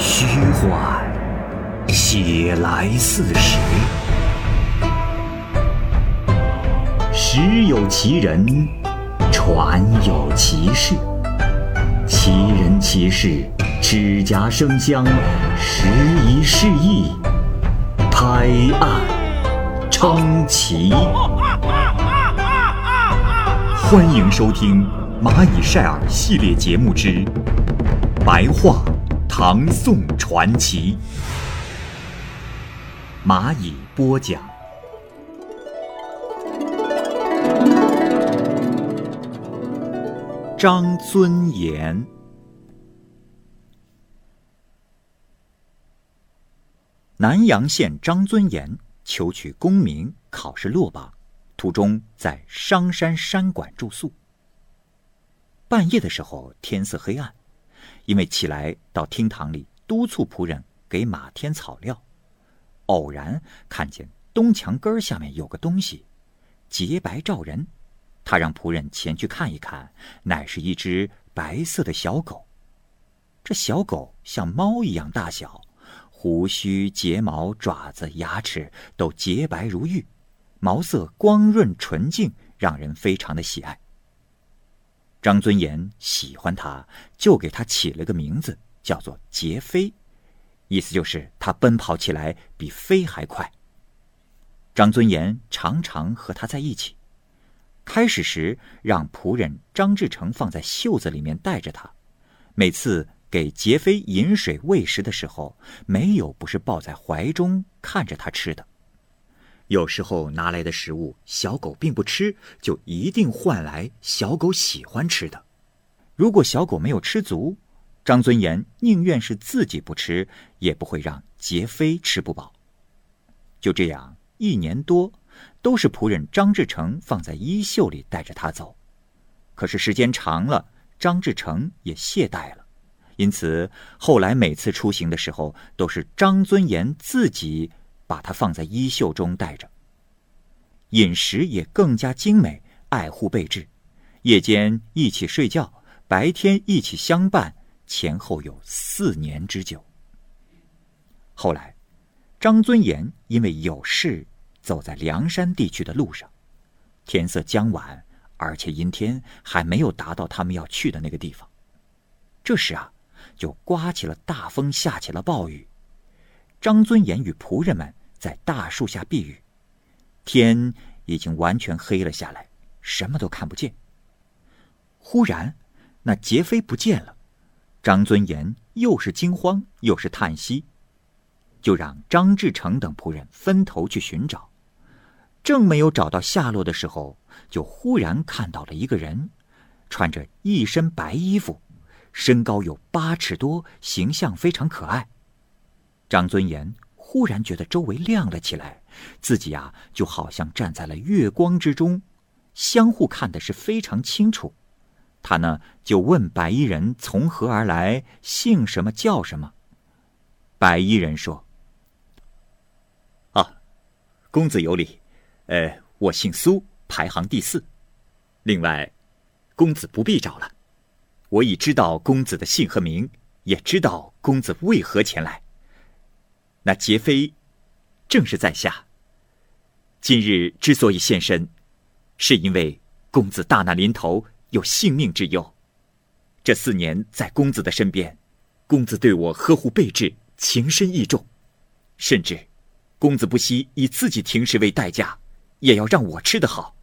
虚幻，写来似实。实有其人，传有其事。其人其事，指甲生香，时移世易，拍案称奇。欢迎收听《蚂蚁晒尔》系列节目之《白话唐宋传奇》，蚂蚁播讲。张尊严。南阳县张尊严求取功名，考试落榜。途中在商山山馆住宿。半夜的时候，天色黑暗，因为起来到厅堂里督促仆人给马添草料，偶然看见东墙根下面有个东西，洁白照人。他让仆人前去看一看，乃是一只白色的小狗。这小狗像猫一样大小，胡须、睫毛、爪子、牙齿都洁白如玉。毛色光润纯净，让人非常的喜爱。张尊严喜欢他，就给他起了个名字，叫做杰飞，意思就是他奔跑起来比飞还快。张尊严常常和他在一起。开始时让仆人张志成放在袖子里面带着他，每次给杰飞饮水喂食的时候，没有不是抱在怀中看着他吃的。有时候拿来的食物，小狗并不吃，就一定换来小狗喜欢吃的。如果小狗没有吃足，张尊严宁愿是自己不吃，也不会让杰飞吃不饱。就这样一年多，都是仆人张志成放在衣袖里带着他走。可是时间长了，张志成也懈怠了，因此后来每次出行的时候，都是张尊严自己。把它放在衣袖中带着。饮食也更加精美，爱护备至，夜间一起睡觉，白天一起相伴，前后有四年之久。后来，张尊严因为有事，走在梁山地区的路上，天色将晚，而且阴天，还没有达到他们要去的那个地方。这时啊，就刮起了大风，下起了暴雨。张尊严与仆人们。在大树下避雨，天已经完全黑了下来，什么都看不见。忽然，那杰飞不见了，张尊严又是惊慌又是叹息，就让张志成等仆人分头去寻找。正没有找到下落的时候，就忽然看到了一个人，穿着一身白衣服，身高有八尺多，形象非常可爱。张尊严。忽然觉得周围亮了起来，自己呀就好像站在了月光之中，相互看的是非常清楚。他呢就问白衣人从何而来，姓什么叫什么。白衣人说：“啊，公子有礼，呃，我姓苏，排行第四。另外，公子不必找了，我已知道公子的姓和名，也知道公子为何前来。”那杰飞，正是在下。今日之所以现身，是因为公子大难临头，有性命之忧。这四年在公子的身边，公子对我呵护备至，情深意重，甚至公子不惜以自己停食为代价，也要让我吃得好，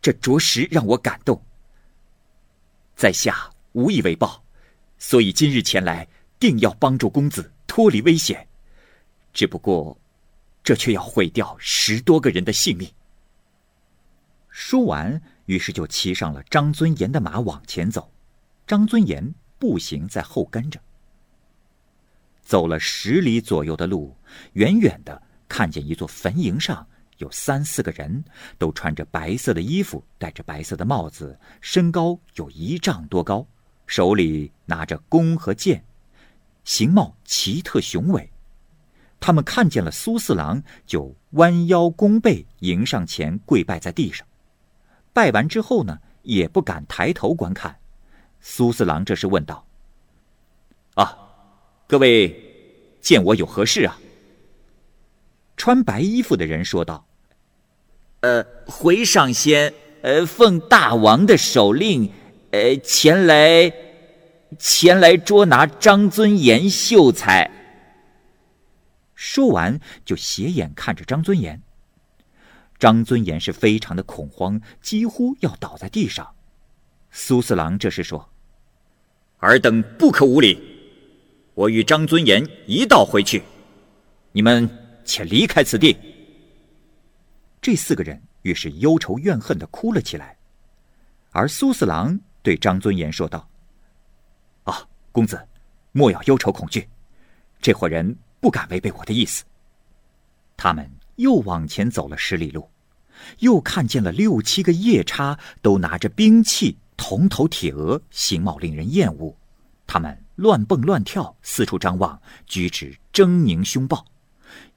这着实让我感动。在下无以为报，所以今日前来，定要帮助公子脱离危险。只不过，这却要毁掉十多个人的性命。说完，于是就骑上了张尊严的马往前走，张尊严步行在后跟着。走了十里左右的路，远远的看见一座坟茔上有三四个人，都穿着白色的衣服，戴着白色的帽子，身高有一丈多高，手里拿着弓和箭，形貌奇特雄伟。他们看见了苏四郎，就弯腰弓背迎上前跪拜在地上。拜完之后呢，也不敢抬头观看。苏四郎这时问道：“啊，各位见我有何事啊？”穿白衣服的人说道：“呃，回上仙，呃，奉大王的手令，呃，前来，前来捉拿张尊严秀才。”说完，就斜眼看着张尊严。张尊严是非常的恐慌，几乎要倒在地上。苏四郎这时说：“尔等不可无礼，我与张尊严一道回去，你们且离开此地。”这四个人于是忧愁怨恨的哭了起来，而苏四郎对张尊严说道：“啊，公子，莫要忧愁恐惧，这伙人不敢违背我的意思。”他们又往前走了十里路，又看见了六七个夜叉，都拿着兵器。铜头铁额，形貌令人厌恶。他们乱蹦乱跳，四处张望，举止狰狞凶暴。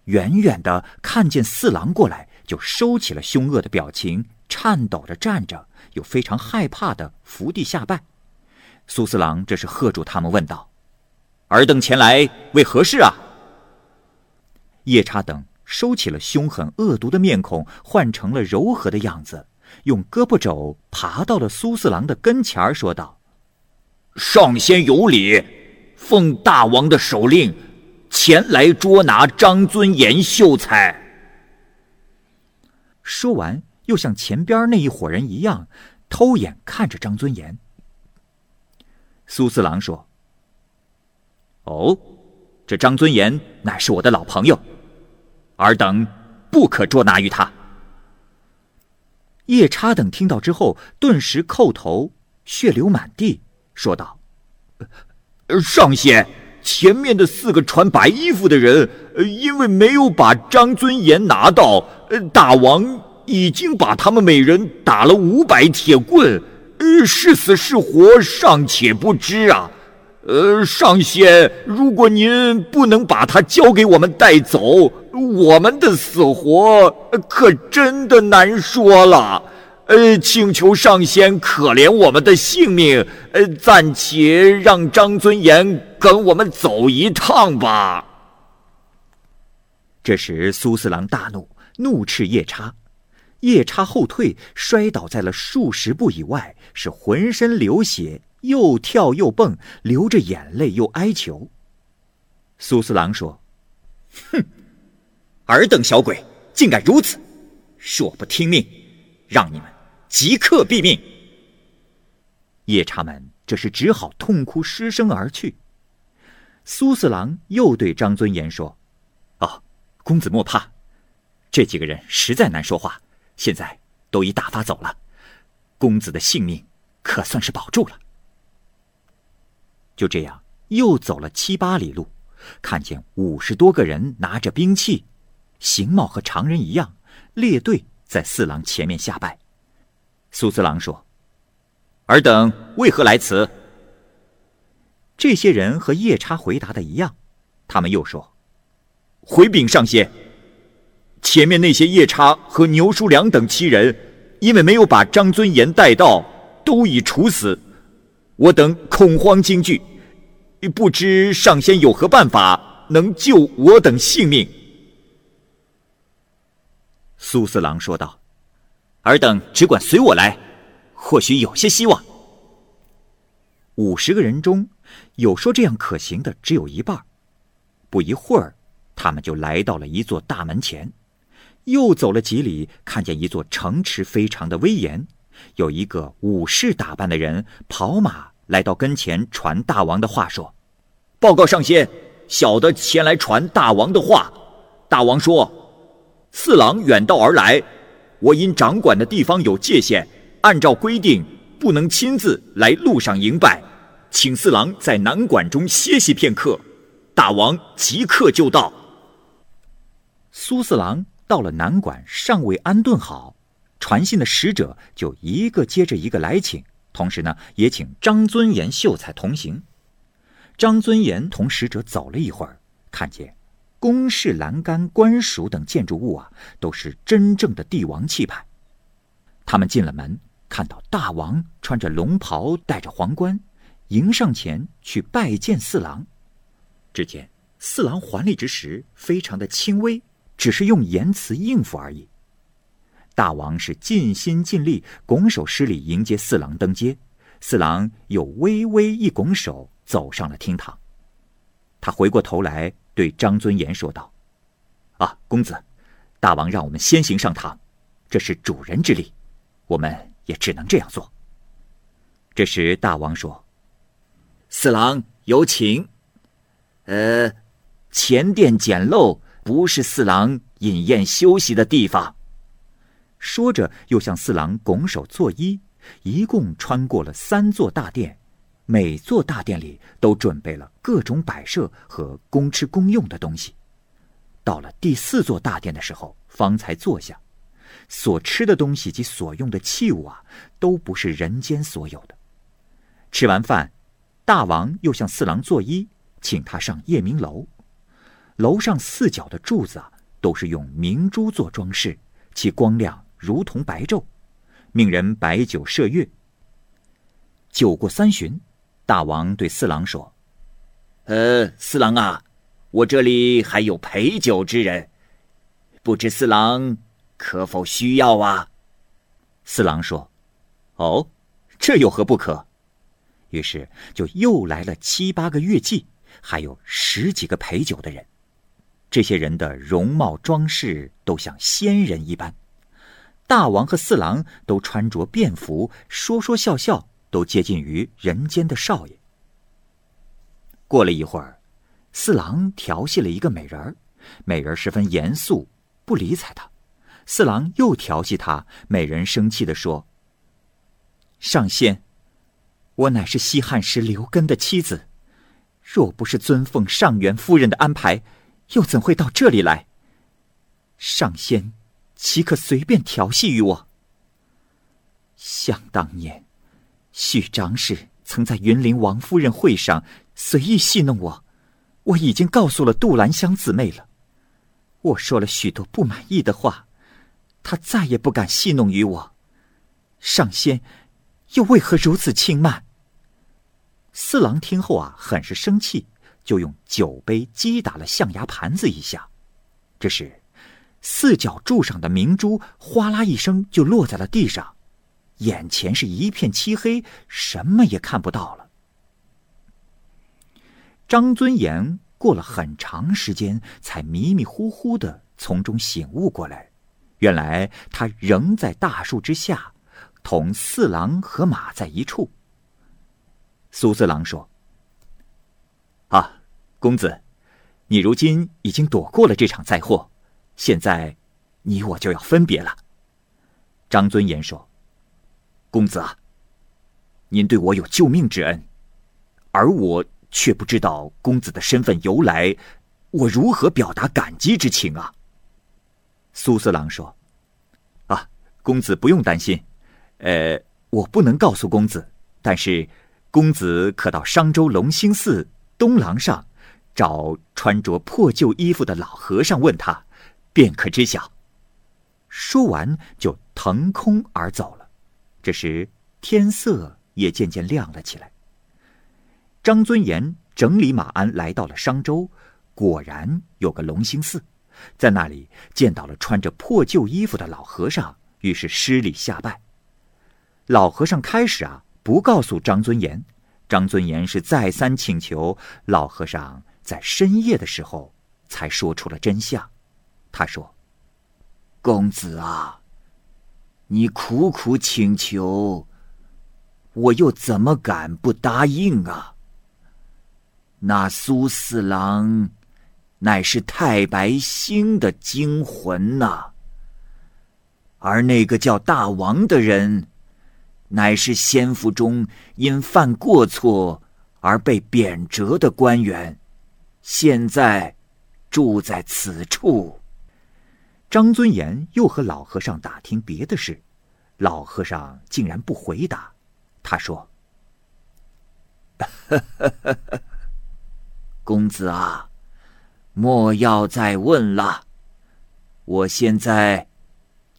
远远的看见四郎过来，就收起了凶恶的表情，颤抖着站着，又非常害怕的伏地下拜。苏四郎这是喝住他们，问道：“尔等前来为何事啊？”夜叉等收起了凶狠恶毒的面孔，换成了柔和的样子。用胳膊肘爬到了苏四郎的跟前儿，说道：“上仙有礼，奉大王的手令，前来捉拿张尊严秀才。”说完，又像前边那一伙人一样，偷眼看着张尊严。苏四郎说：“哦，这张尊严乃是我的老朋友，尔等不可捉拿于他。”夜叉等听到之后，顿时叩头，血流满地，说道：“上仙，前面的四个穿白衣服的人，因为没有把张尊严拿到，大王已经把他们每人打了五百铁棍，是死是活尚且不知啊。呃，上仙，如果您不能把他交给我们带走。”我们的死活可真的难说了，呃，请求上仙可怜我们的性命，呃，暂且让张尊严跟我们走一趟吧。这时，苏四郎大怒，怒斥夜叉，夜叉后退，摔倒在了数十步以外，是浑身流血，又跳又蹦，流着眼泪又哀求。苏四郎说：“哼。”尔等小鬼，竟敢如此！若不听命，让你们即刻毙命！夜叉们这时只好痛哭失声而去。苏四郎又对张尊严说：“哦，公子莫怕，这几个人实在难说话，现在都已打发走了，公子的性命可算是保住了。”就这样，又走了七八里路，看见五十多个人拿着兵器。形貌和常人一样，列队在四郎前面下拜。苏四郎说：“尔等为何来此？”这些人和夜叉回答的一样，他们又说：“回禀上仙，前面那些夜叉和牛叔良等七人，因为没有把张尊严带到，都已处死。我等恐慌惊惧，不知上仙有何办法能救我等性命。”苏四郎说道：“尔等只管随我来，或许有些希望。”五十个人中有说这样可行的，只有一半。不一会儿，他们就来到了一座大门前，又走了几里，看见一座城池非常的威严，有一个武士打扮的人跑马来到跟前，传大王的话说：“报告上仙，小的前来传大王的话。大王说。”四郎远道而来，我因掌管的地方有界限，按照规定不能亲自来路上迎拜，请四郎在南馆中歇息片刻，大王即刻就到。苏四郎到了南馆，尚未安顿好，传信的使者就一个接着一个来请，同时呢，也请张尊严秀才同行。张尊严同使者走了一会儿，看见。宫室栏杆、官署等建筑物啊，都是真正的帝王气派。他们进了门，看到大王穿着龙袍，戴着皇冠，迎上前去拜见四郎。只见四郎还礼之时非常的轻微，只是用言辞应付而已。大王是尽心尽力拱手施礼迎接四郎登阶，四郎又微微一拱手走上了厅堂。他回过头来对张尊言说道：“啊，公子，大王让我们先行上堂，这是主人之礼，我们也只能这样做。”这时大王说：“四郎有请。呃，前殿简陋，不是四郎饮宴休息的地方。”说着，又向四郎拱手作揖。一共穿过了三座大殿，每座大殿里都准备了各种摆设和公吃公用的东西。到了第四座大殿的时候，方才坐下。所吃的东西及所用的器物啊，都不是人间所有的。吃完饭，大王又向四郎作揖，请他上夜明楼。楼上四角的柱子啊，都是用明珠做装饰，其光亮。如同白昼，命人摆酒设乐。酒过三巡，大王对四郎说：“呃，四郎啊，我这里还有陪酒之人，不知四郎可否需要啊？”四郎说：“哦，这有何不可？”于是就又来了七八个乐伎，还有十几个陪酒的人。这些人的容貌装饰都像仙人一般。大王和四郎都穿着便服，说说笑笑，都接近于人间的少爷。过了一会儿，四郎调戏了一个美人儿，美人十分严肃，不理睬他。四郎又调戏他，美人生气的说：“上仙，我乃是西汉时刘根的妻子，若不是尊奉上元夫人的安排，又怎会到这里来？上仙。”岂可随便调戏于我？想当年，许长史曾在云林王夫人会上随意戏弄我，我已经告诉了杜兰香姊妹了。我说了许多不满意的话，她再也不敢戏弄于我。上仙，又为何如此轻慢？四郎听后啊，很是生气，就用酒杯击打了象牙盘子一下。这时。四角柱上的明珠哗啦一声就落在了地上，眼前是一片漆黑，什么也看不到了。张尊严过了很长时间，才迷迷糊糊的从中醒悟过来，原来他仍在大树之下，同四郎和马在一处。苏四郎说：“啊，公子，你如今已经躲过了这场灾祸。”现在，你我就要分别了。张尊严说：“公子啊，您对我有救命之恩，而我却不知道公子的身份由来，我如何表达感激之情啊？”苏四郎说：“啊，公子不用担心，呃，我不能告诉公子，但是公子可到商州龙兴寺东廊上，找穿着破旧衣服的老和尚问他。”便可知晓。说完，就腾空而走。这时天色也渐渐亮了起来。张尊严整理马鞍，来到了商州，果然有个龙兴寺，在那里见到了穿着破旧衣服的老和尚，于是施礼下拜。老和尚开始啊，不告诉张尊严。张尊严是再三请求，老和尚在深夜的时候才说出了真相。他说：“公子啊，你苦苦请求，我又怎么敢不答应啊？那苏四郎乃是太白星的精魂呐，而那个叫大王的人，乃是先府中因犯过错而被贬谪的官员，现在住在此处。”张尊严又和老和尚打听别的事，老和尚竟然不回答。他说：“ 公子啊，莫要再问了，我现在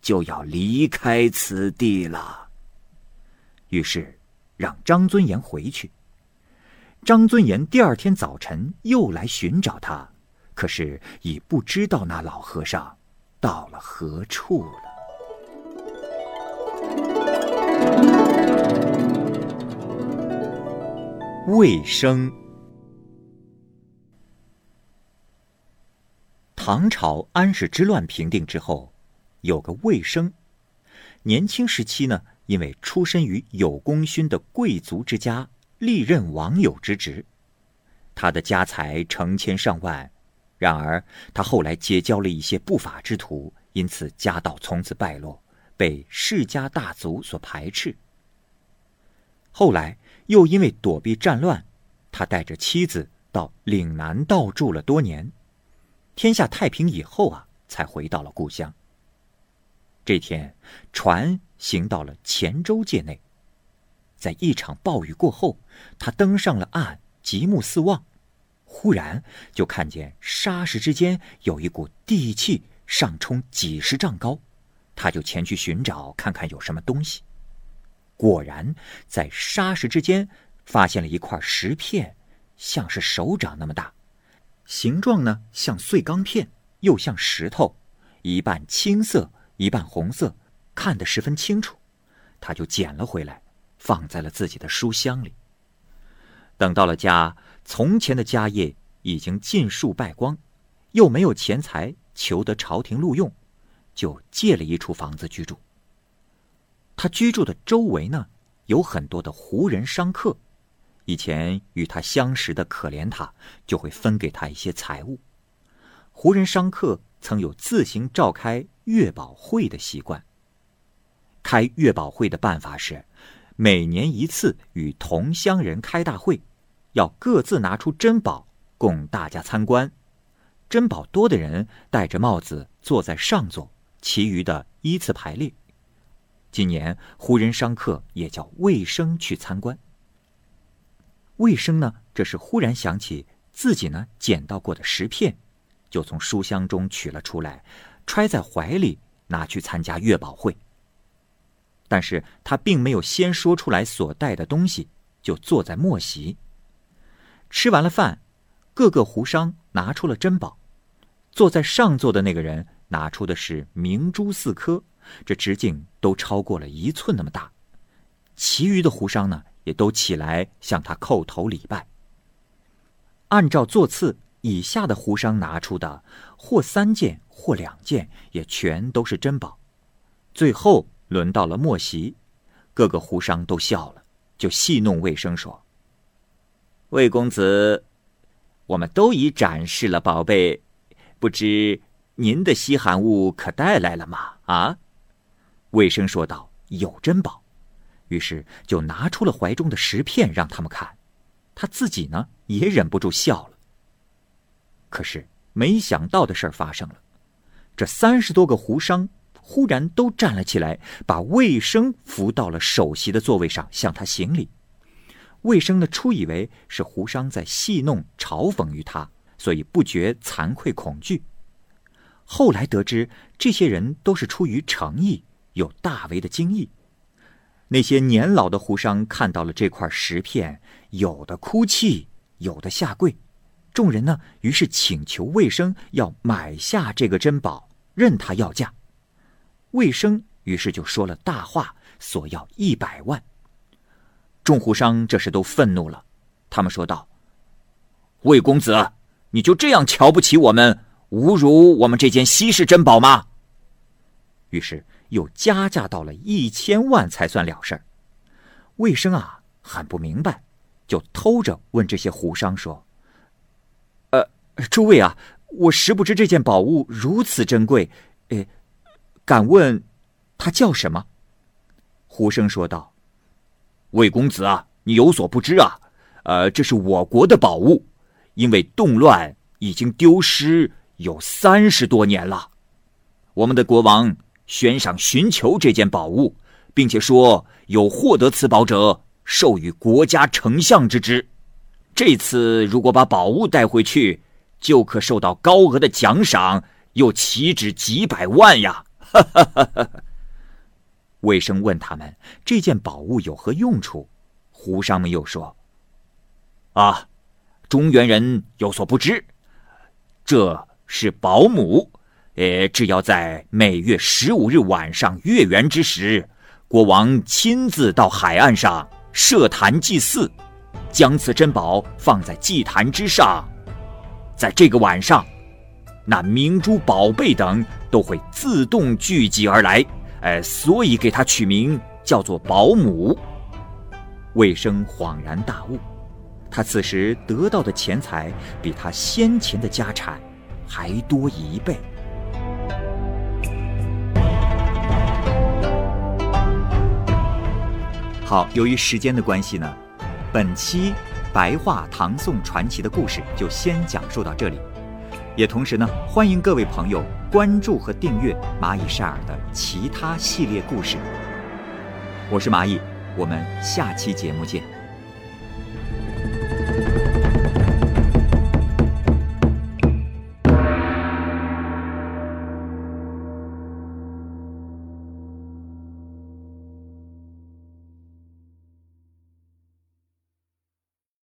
就要离开此地了。”于是让张尊严回去。张尊严第二天早晨又来寻找他，可是已不知道那老和尚到了何处了。卫生。唐朝安史之乱平定之后，有个卫生，年轻时期呢，因为出身于有功勋的贵族之家，历任王友之职，他的家财成千上万。然而他后来结交了一些不法之徒，因此家道从此败落，被世家大族所排斥。后来又因为躲避战乱，他带着妻子到岭南道住了多年。天下太平以后啊，才回到了故乡。这天，船行到了黔州界内，在一场暴雨过后，他登上了岸，极目四望，忽然就看见沙石之间有一股地气上冲几十丈高，他就前去寻找，看看有什么东西。果然，在沙石之间发现了一块石片，像是手掌那么大。形状呢，像碎钢片，又像石头，一半青色，一半红色，看得十分清楚。他就捡了回来，放在了自己的书箱里。等到了家，从前的家业已经尽数败光，又没有钱财求得朝廷录用，就借了一处房子居住。他居住的周围呢，有很多的胡人商客。以前与他相识的可怜他，就会分给他一些财物。胡人商客曾有自行召开月宝会的习惯。开月宝会的办法是，每年一次与同乡人开大会，要各自拿出珍宝供大家参观。珍宝多的人戴着帽子坐在上座，其余的依次排列。今年胡人商客也叫卫生去参观。魏生呢？这是忽然想起自己呢捡到过的石片，就从书箱中取了出来，揣在怀里，拿去参加月宝会。但是他并没有先说出来所带的东西，就坐在末席。吃完了饭，各个胡商拿出了珍宝，坐在上座的那个人拿出的是明珠四颗，这直径都超过了一寸那么大。其余的胡商呢？也都起来向他叩头礼拜。按照座次，以下的胡商拿出的，或三件，或两件，也全都是珍宝。最后轮到了莫席，各个胡商都笑了，就戏弄魏生说：“魏公子，我们都已展示了宝贝，不知您的稀罕物可带来了吗？”啊，魏生说道：“有珍宝。”于是就拿出了怀中的石片让他们看，他自己呢也忍不住笑了。可是没想到的事儿发生了，这三十多个胡商忽然都站了起来，把魏生扶到了首席的座位上，向他行礼。魏生呢初以为是胡商在戏弄嘲讽于他，所以不觉惭愧恐惧。后来得知这些人都是出于诚意，有大为的惊异。那些年老的胡商看到了这块石片，有的哭泣，有的下跪。众人呢，于是请求魏生要买下这个珍宝，任他要价。魏生于是就说了大话，索要一百万。众胡商这时都愤怒了，他们说道：“魏公子，你就这样瞧不起我们，侮辱我们这件稀世珍宝吗？”于是。又加价到了一千万才算了事儿，魏生啊很不明白，就偷着问这些胡商说：“呃，诸位啊，我实不知这件宝物如此珍贵，呃，敢问，它叫什么？”胡生说道：“魏公子啊，你有所不知啊，呃，这是我国的宝物，因为动乱已经丢失有三十多年了，我们的国王。”悬赏寻求这件宝物，并且说有获得此宝者，授予国家丞相之职。这次如果把宝物带回去，就可受到高额的奖赏，又岂止几百万呀！哈哈哈哈哈魏生问他们这件宝物有何用处，胡商们又说：“啊，中原人有所不知，这是保姆。呃，只要在每月十五日晚上月圆之时，国王亲自到海岸上设坛祭祀，将此珍宝放在祭坛之上，在这个晚上，那明珠宝贝等都会自动聚集而来。呃，所以给他取名叫做保姆。魏生恍然大悟，他此时得到的钱财比他先前的家产还多一倍。好，由于时间的关系呢，本期白话唐宋传奇的故事就先讲述到这里。也同时呢，欢迎各位朋友关注和订阅蚂蚁晒尔的其他系列故事。我是蚂蚁，我们下期节目见。